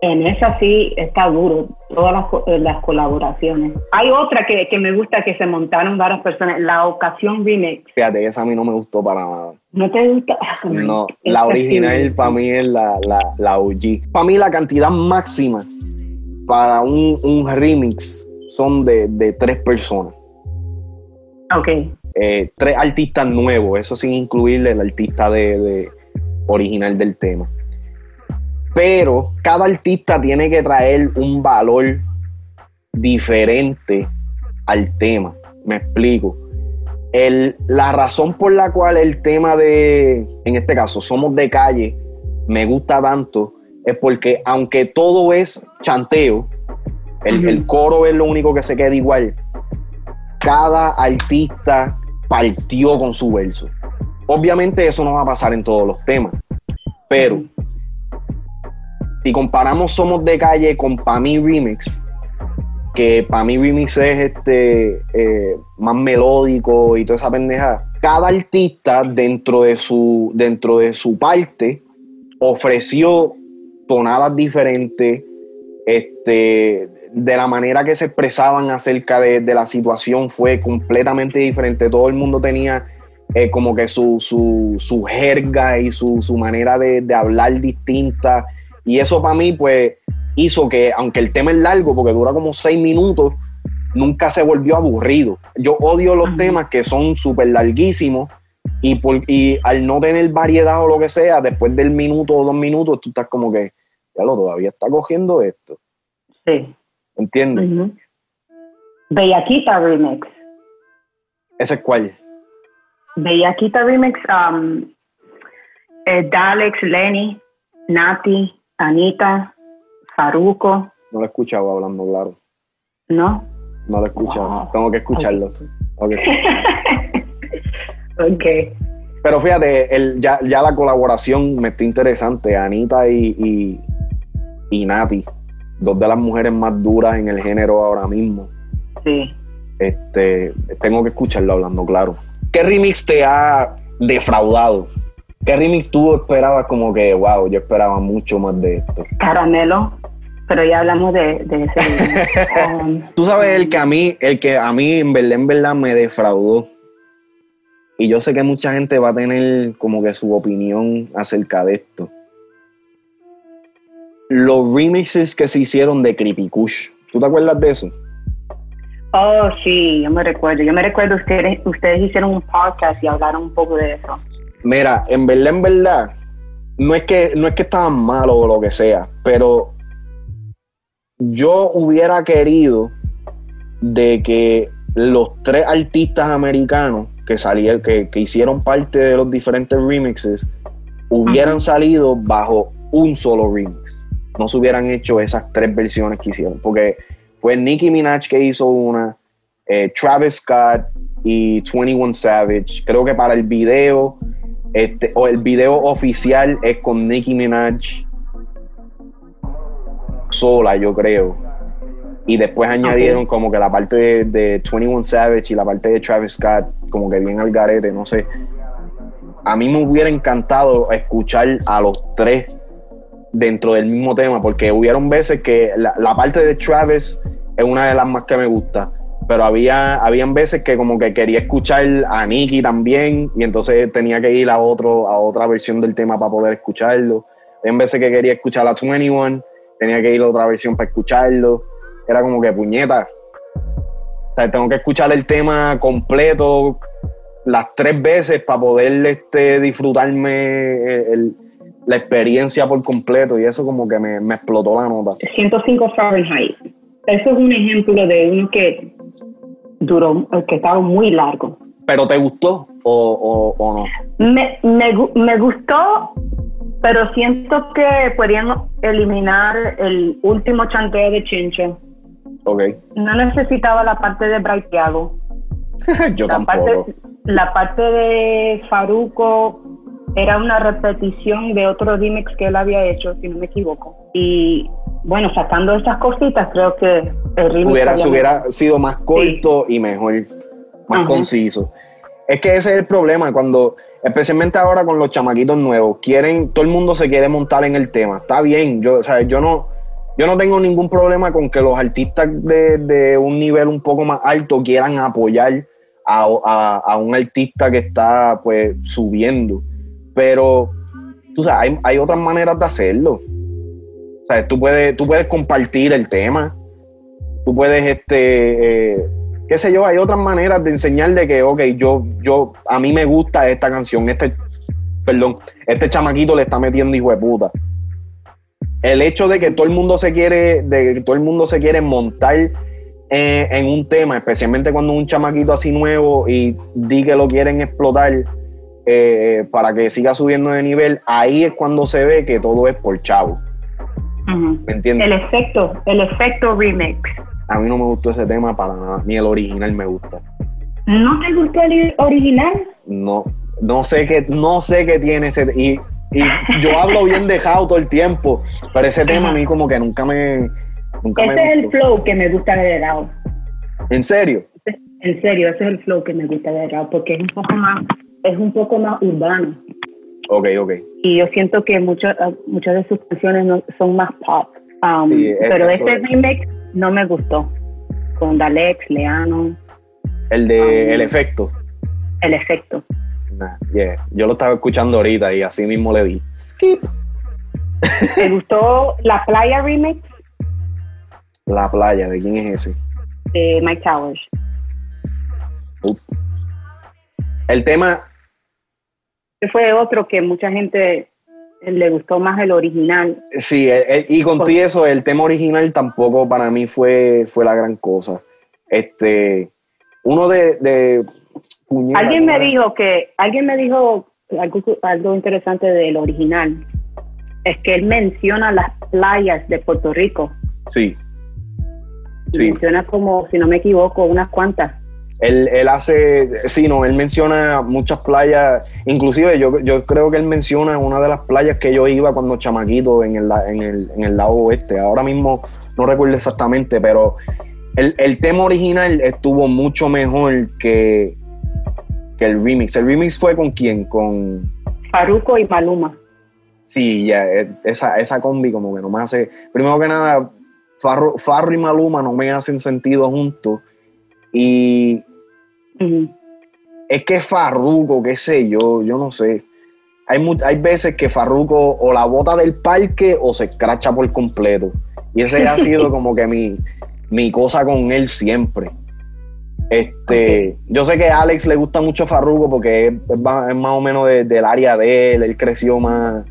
B: en esa sí está duro, todas las, eh, las colaboraciones. Hay otra que, que me gusta que se montaron varias personas, la ocasión remix.
A: Fíjate, esa a mí no me gustó para nada.
B: ¿No te gusta? Ah,
A: No, la
B: sí.
A: original para mí es la, la, la OG. Para mí la cantidad máxima para un, un remix son de, de tres personas.
B: Ok.
A: Eh, tres artistas nuevos, eso sin incluirle el artista de, de original del tema. Pero cada artista tiene que traer un valor diferente al tema. Me explico. El- la razón por la cual el tema de, en este caso, Somos de Calle, me gusta tanto, es porque aunque todo es chanteo, el, el coro es lo único que se queda igual, cada artista partió con su verso. Obviamente eso no va a pasar en todos los temas, pero si comparamos Somos de Calle con Pami Remix, que Pami Remix es este eh, más melódico y toda esa pendeja, cada artista dentro de su, dentro de su parte ofreció tonadas diferentes, este, de la manera que se expresaban acerca de, la situación fue completamente diferente. Todo el mundo tenía eh, como que su, su, jerga y su, manera de, hablar distinta. Y eso para mí, pues, hizo que, aunque el tema es largo, porque dura como seis minutos, nunca se volvió aburrido. Yo odio los temas que son súper larguísimos y, por, y al no tener variedad o lo que sea, después del minuto o dos minutos, tú estás como que, ya lo todavía está cogiendo esto.
B: Sí.
A: ¿Entiendes?
B: Bellaquita Remix.
A: ¿Ese es cuál?
B: Bellaquita Remix, um, eh, Dalex, Lenny, Nati, Anita, Faruco.
A: No lo he escuchado hablando claro.
B: ¿No?
A: No lo he escuchado. Tengo que escucharlo.
B: Ok.
A: Pero fíjate, el, ya, ya la colaboración me está interesante. Anita y, y, y Nati dos de las mujeres más duras en el género ahora mismo.
B: Sí.
A: Este, tengo que escucharlo hablando claro. ¿Qué remix te ha defraudado? ¿Qué remix tú esperabas como que, wow, yo esperaba mucho más de esto?
B: Caramelo, pero ya hablamos de, ese.
A: Um, tú sabes el que a mí, el que a mí en verdad, en verdad me defraudó. Y yo sé que mucha gente va a tener como que su opinión acerca de esto los remixes que se hicieron de Creepy Kush. ¿Tú te acuerdas de eso?
B: Oh, sí, yo me recuerdo. Yo me recuerdo ustedes, ustedes hicieron un podcast y hablaron un poco de eso.
A: Mira, en verdad, en verdad, no es que, no es que estaban malos o lo que sea, pero yo hubiera querido de que los tres artistas americanos que salieron, que, hicieron parte de los diferentes remixes, hubieran salido bajo un solo remix no se hubieran hecho esas tres versiones que hicieron. Porque fue Nicki Minaj que hizo una, eh, Travis Scott y 21 Savage. Creo que para el video, este, o el video oficial es con Nicki Minaj sola, yo creo. Y después añadieron como que la parte de, de 21 Savage y la parte de Travis Scott, como que bien al garete, no sé. A mí me hubiera encantado escuchar a los tres dentro del mismo tema, porque hubieron veces que la, parte de Travis es una de las más que me gusta, pero había habían veces que como que quería escuchar a Nicky también y entonces tenía que ir a otro a otra versión del tema para poder escucharlo. Habían veces que quería escuchar a 21, tenía que ir a otra versión para escucharlo. Era como que puñeta. O sea, tengo que escuchar el tema completo las tres veces para poder este, disfrutarme el la experiencia por completo y eso como que me, explotó la nota.
B: 105 Fahrenheit. Eso es un ejemplo de uno que duró, que estaba muy largo.
A: ¿Pero te gustó o, no?
B: Me, me, gustó, pero siento que podrían eliminar el último chanteo de Chincho.
A: Ok.
B: No necesitaba la parte de Braithiago.
A: Yo
B: la
A: tampoco.
B: Parte, la parte de Faruco era una repetición de otro remix que él había hecho, si no me equivoco. Y bueno, sacando esas cositas, creo que el remix
A: hubiera, hubiera sido más corto y mejor, más conciso. Es que ese es el problema cuando, especialmente ahora con los chamaquitos nuevos, quieren, todo el mundo se quiere montar en el tema. Está bien, yo, o sea, yo no, yo no tengo ningún problema con que los artistas de, un nivel un poco más alto quieran apoyar a, a un artista que está pues subiendo. Pero, tú sabes, hay, otras maneras de hacerlo. O sea, tú puedes, tú puedes compartir el tema. Tú puedes, este, eh, qué sé yo, hay otras maneras de enseñarle que, ok, yo, yo, a mí me gusta esta canción, este, perdón, este chamaquito le está metiendo hijo de puta. El hecho de que todo el mundo se quiere, de que todo el mundo se quiere montar en un tema, especialmente cuando un chamaquito así nuevo y di que lo quieren explotar, eh, para que siga subiendo de nivel, ahí es cuando se ve que todo es por chavo.
B: ¿Me entiendes? El efecto, el efecto remix.
A: A mí no me gustó ese tema para nada, ni el original me gusta.
B: ¿No te gustó el original?
A: No, no sé qué, no sé qué tiene ese y, y yo hablo bien de todo el tiempo, pero ese tema a mí como que nunca me nunca
B: ese es el flow que me gusta de Rao.
A: ¿En serio?
B: En serio, ese es el flow que me gusta de Rao porque es un poco más es un poco más urbano.
A: Ok, ok.
B: Y yo siento que muchas muchas de sus canciones no, son más pop. Um, pero este remake no me gustó. Con Dalex, Leano.
A: El de um, El Efecto.
B: El Efecto.
A: Yo lo estaba escuchando ahorita y así mismo le di. Skip.
B: ¿Te gustó La Playa remake?
A: La Playa, ¿de quién es ese?
B: De Mike Towers.
A: El tema,
B: fue otro que mucha gente le gustó más el original.
A: Sí, y con eso, el tema original tampoco para mí fue, fue la gran cosa. Este, uno de,
B: alguien me dijo que, alguien me dijo algo, algo interesante del original, es que él menciona las playas de Puerto Rico.
A: Sí.
B: sí. Menciona como, si no me equivoco, unas cuantas.
A: Él, él, hace, sí, no, él menciona muchas playas, inclusive yo, yo creo que él menciona una de las playas que yo iba cuando chamaquito en el, en el, en el lado oeste. Ahora mismo no recuerdo exactamente, pero el, el tema original estuvo mucho mejor que, que el remix. ¿El remix fue con quién? Con...
B: Faruco y Maluma.
A: Sí, ya, e, esa, esa combi como que no me hace... Primero que nada, Farro, Farro y Maluma no me hacen sentido juntos. Y es que Farruko, qué sé yo, yo no sé. Hay, hay veces que Farruko o la bota del parque o se escracha por completo. Y ese ha sido como que mi, mi cosa con él siempre. Este, Yo sé que a Alex le gusta mucho Farruko porque es, más, o menos del área de él, él creció más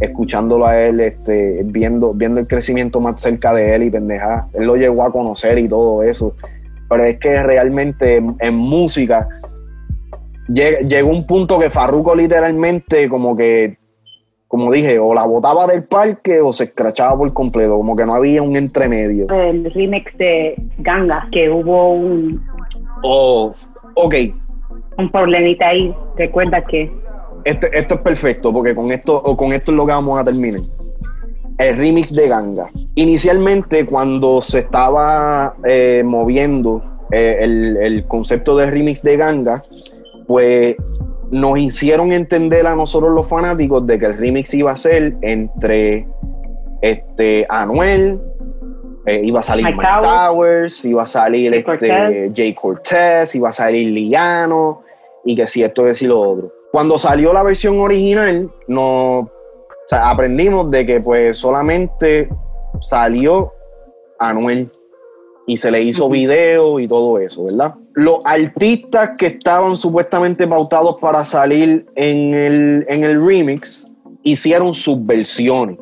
A: escuchándolo a él, este, viendo, viendo el crecimiento más cerca de él y pendeja. Él lo llegó a conocer y todo eso pero es que realmente en, música llegó un punto que Farruko literalmente como que, como dije, o la botaba del parque o se escrachaba por completo, como que no había un entremedio.
B: El remix de Ganga, que hubo un...
A: Oh, ok.
B: Un problemita ahí, recuerda que...
A: Esto, esto es perfecto, porque con esto, o con esto es lo que vamos a terminar el remix de Ganga. Inicialmente, cuando se estaba eh, moviendo eh, el, concepto del remix de Ganga, pues nos hicieron entender a nosotros los fanáticos de que el remix iba a ser entre este, Anuel, eh, iba a salir Mike, Towers, iba a salir este, Jay Cortez, iba a salir Liano, y que si esto es y lo otro. Cuando salió la versión original, no o sea, aprendimos de que pues solamente salió Anuel y se le hizo video y todo eso, ¿verdad? Los artistas que estaban supuestamente pautados para salir en el, en el remix hicieron sus versiones.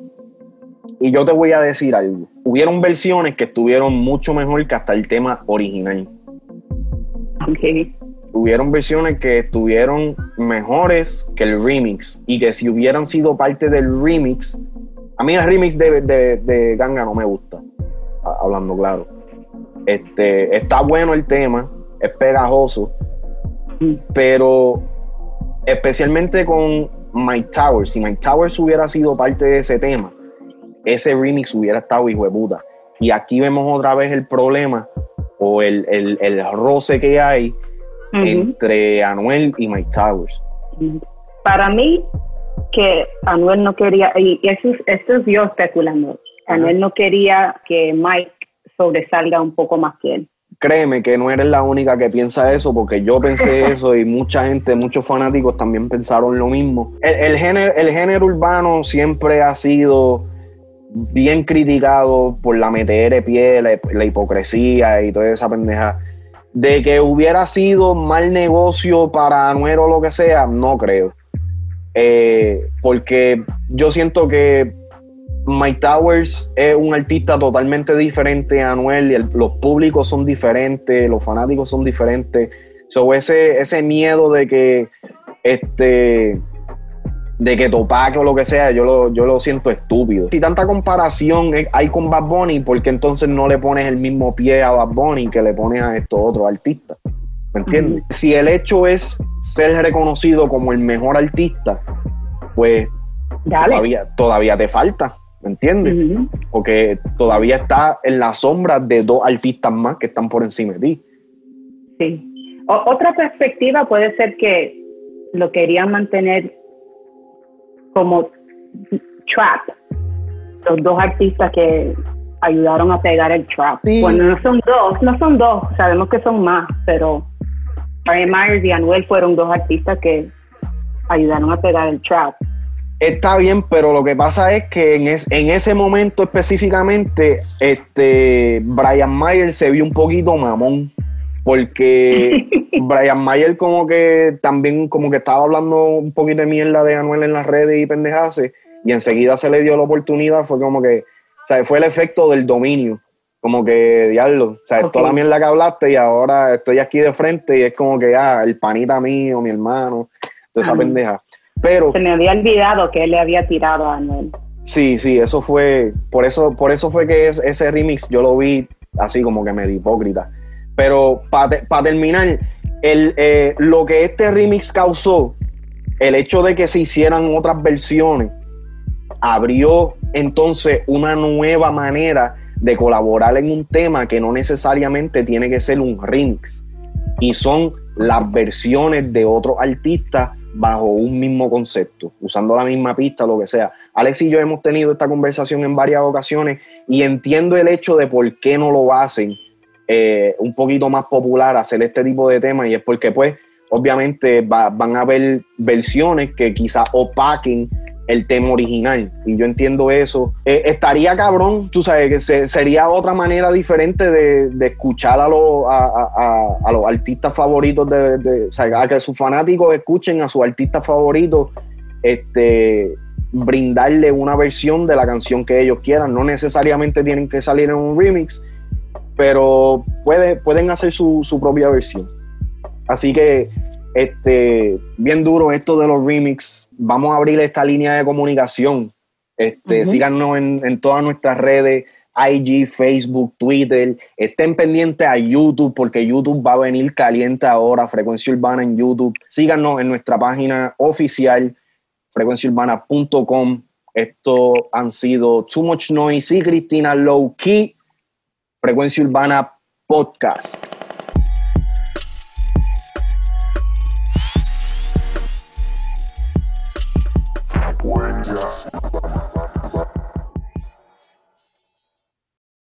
A: Y yo te voy a decir algo. Hubieron versiones que estuvieron mucho mejor que hasta el tema original.
B: Okay
A: hubieron versiones que estuvieron mejores que el remix y que si hubieran sido parte del remix, a mí el remix de, de, Ganga no me gusta, hablando claro. Este, está bueno el tema, es pegajoso, pero especialmente con Mike Towers, si Mike Towers hubiera sido parte de ese tema, ese remix hubiera estado hijo de puta. Y aquí vemos otra vez el problema o el, el, el roce que hay entre Anuel y Mike Towers.
B: Para mí, que Anuel no quería, y eso, esto es yo especulando, Anuel no quería que Mike sobresalga un poco más que él.
A: Créeme que no eres la única que piensa eso, porque yo pensé eso y mucha gente, muchos fanáticos también pensaron lo mismo. El, género, el género urbano siempre ha sido bien criticado por la meter pie, la, la hipocresía y toda esa pendeja de que hubiera sido mal negocio para Anuel o lo que sea, no creo. Eh, porque yo siento que Mike Towers es un artista totalmente diferente a Anuel, y los públicos son diferentes, los fanáticos son diferentes. So, ese, ese miedo de que este de que Topac o lo que sea, yo lo, yo lo siento estúpido. Si tanta comparación hay con Bad Bunny, ¿por qué entonces no le pones el mismo pie a Bad Bunny que le pones a estos otros artistas? ¿Me entiendes? Si el hecho es ser reconocido como el mejor artista, pues todavía, todavía te falta, ¿me entiendes? Porque todavía está en la sombra de dos artistas más que están por encima de ti.
B: Sí. otra perspectiva puede ser que lo querían mantener como trap, los dos artistas que ayudaron a pegar el trap. Bueno, no son dos, no son dos, sabemos que son más, pero Brian Myers y Anuel fueron dos artistas que ayudaron a pegar el trap.
A: Está bien, pero lo que pasa es que en, en ese momento específicamente, este Brian Myers se vio un poquito mamón porque Brian Mayer como que también como que estaba hablando un poquito de mierda de Anuel en las redes y pendejase y enseguida se le dio la oportunidad, fue como que, o sea, fue el efecto del dominio, como que, diablo, o sea, toda la mierda que hablaste y ahora estoy aquí de frente y es como que, ah, el panita mío, mi hermano, toda esa pendeja. Pero...
B: Se me había olvidado que él le había tirado a Anuel.
A: Sí, sí, eso fue, por eso, por eso fue que ese remix yo lo vi así como que medio hipócrita pero para terminar, el, eh, lo que este remix causó, el hecho de que se hicieran otras versiones, abrió entonces una nueva manera de colaborar en un tema que no necesariamente tiene que ser un remix. Y son las versiones de otros artistas bajo un mismo concepto, usando la misma pista, lo que sea. Alex y yo hemos tenido esta conversación en varias ocasiones y entiendo el hecho de por qué no lo hacen eh, un poquito más popular hacer este tipo de temas y es porque pues obviamente van a haber versiones que quizás opaquen el tema original y yo entiendo eso. Eh, estaría cabrón, tú sabes, que sería otra manera diferente de, escuchar a, a, los artistas favoritos, de, o sea, a que sus fanáticos escuchen a sus artistas favoritos, este, brindarle una versión de la canción que ellos quieran. No necesariamente tienen que salir en un remix, pero puede, pueden hacer su, propia versión. Así que, este, bien duro esto de los remix. Vamos a abrir esta línea de comunicación. Este, Síganos en, en todas nuestras redes, IG, Facebook, Twitter. Estén pendientes a YouTube porque YouTube va a venir caliente ahora, Frecuencia Urbana en YouTube. Síganos en nuestra página oficial, frecuenciaurbana.com. Esto han sido Too Much Noise y Cristina Low Key. Frecuencia Urbana Podcast.